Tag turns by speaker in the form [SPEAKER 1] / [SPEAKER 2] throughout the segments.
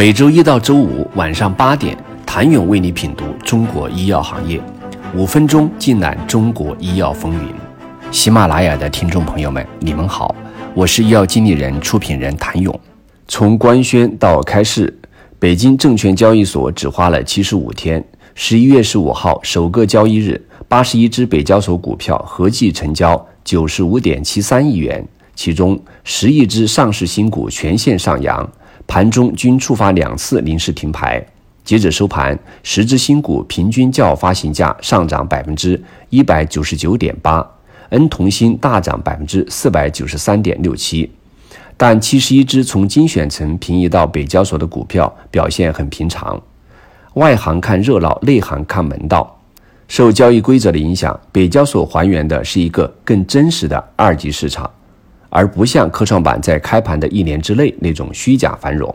[SPEAKER 1] 每周一到周五晚上八点，谭勇为你品读中国医药行业，五分钟尽览中国医药风云。喜马拉雅的听众朋友们，你们好，我是医药经理人、出品人谭勇。从官宣到开市，北京证券交易所只花了七十五天。十一月十五号首个交易日，八十一只北交所股票合计成交九十五点七三亿元，其中十亿只上市新股全线上扬。盘中均触发两次临时停牌。截止收盘，十只新股平均较发行价上涨百分之一百九十九点八，N 同心大涨百分之四百九十三点六七。但七十一只从精选层平移到北交所的股票表现很平常。外行看热闹，内行看门道。受交易规则的影响，北交所还原的是一个更真实的二级市场。而不像科创板在开盘的一年之内那种虚假繁荣。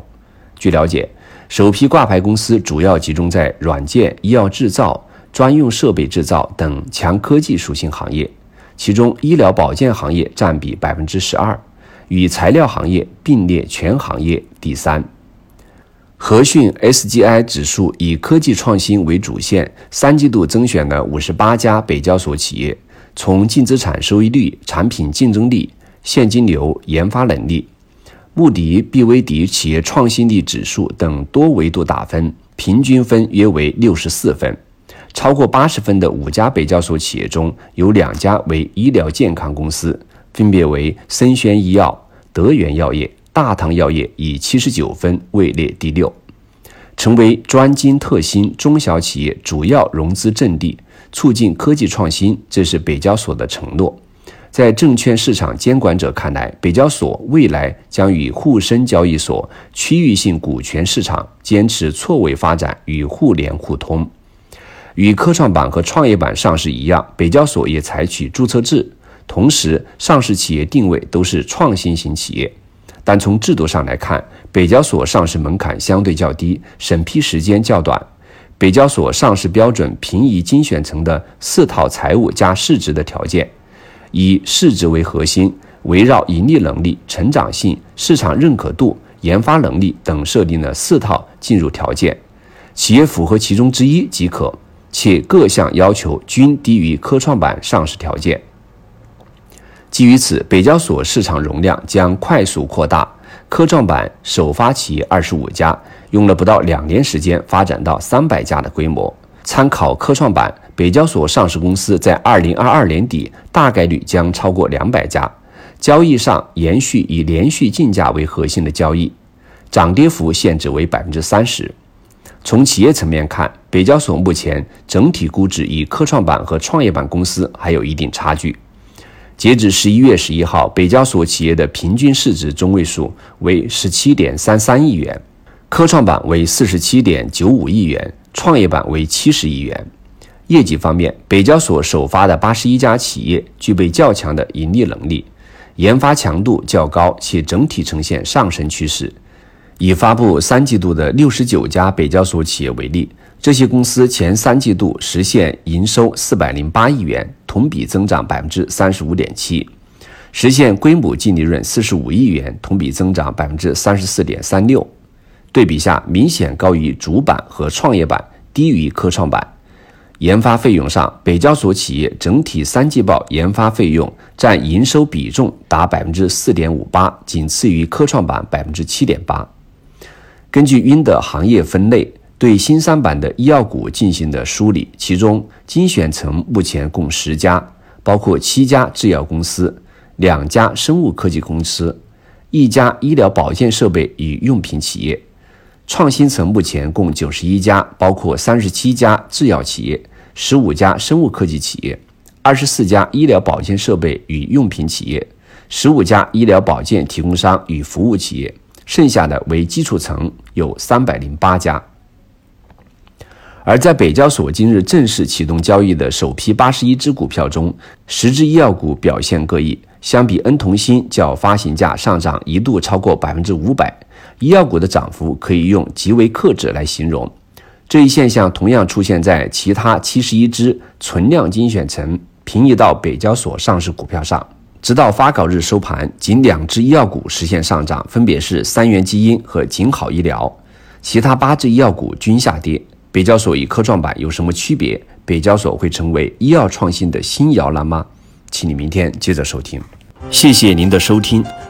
[SPEAKER 1] 据了解，首批挂牌公司主要集中在软件、医药制造、专用设备制造等强科技属性行业，其中医疗保健行业占比百分之十二，与材料行业并列全行业第三。和讯 SGI 指数以科技创新为主线，三季度增选了五十八家北交所企业，从净资产收益率、产品竞争力。现金流、研发能力、穆迪、毕威迪企业创新力指数等多维度打分，平均分约为六十四分。超过八十分的五家北交所企业中有两家为医疗健康公司，分别为森轩医药、德源药业、大唐药业，以七十九分位列第六，成为专精特新中小企业主要融资阵地，促进科技创新。这是北交所的承诺。在证券市场监管者看来，北交所未来将与沪深交易所区域性股权市场坚持错位发展与互联互通。与科创板和创业板上市一样，北交所也采取注册制，同时上市企业定位都是创新型企业。但从制度上来看，北交所上市门槛相对较低，审批时间较短。北交所上市标准平移精选层的四套财务加市值的条件。以市值为核心，围绕盈利能力、成长性、市场认可度、研发能力等设定了四套进入条件，企业符合其中之一即可，且各项要求均低于科创板上市条件。基于此，北交所市场容量将快速扩大，科创板首发企业二十五家，用了不到两年时间发展到三百家的规模。参考科创板，北交所上市公司在二零二二年底大概率将超过两百家。交易上延续以连续竞价为核心的交易，涨跌幅限制为百分之三十。从企业层面看，北交所目前整体估值与科创板和创业板公司还有一定差距。截止十一月十一号，北交所企业的平均市值中位数为十七点三三亿元，科创板为四十七点九五亿元。创业板为七十亿元。业绩方面，北交所首发的八十一家企业具备较强的盈利能力，研发强度较高，且整体呈现上升趋势。以发布三季度的六十九家北交所企业为例，这些公司前三季度实现营收四百零八亿元，同比增长百分之三十五点七，实现规模净利润四十五亿元，同比增长百分之三十四点三六。对比下，明显高于主板和创业板，低于科创板。研发费用上，北交所企业整体三季报研发费用占营收比重达百分之四点五八，仅次于科创板百分之七点八。根据云的行业分类，对新三板的医药股进行的梳理，其中精选层目前共十家，包括七家制药公司、两家生物科技公司、一家医疗保健设备与用品企业。创新层目前共九十一家，包括三十七家制药企业、十五家生物科技企业、二十四家医疗保健设备与用品企业、十五家医疗保健提供商与服务企业，剩下的为基础层，有三百零八家。而在北交所今日正式启动交易的首批八十一只股票中，十只医药股表现各异，相比恩同心较发行价上涨一度超过百分之五百。医药股的涨幅可以用极为克制来形容，这一现象同样出现在其他七十一只存量精选层平移到北交所上市股票上。直到发稿日收盘，仅两只医药股实现上涨，分别是三元基因和景好医疗。其他八只医药股均下跌，北交所与科创板有什么区别？北交所会成为医药创新的新摇篮吗？请你明天接着收听。谢谢您的收听。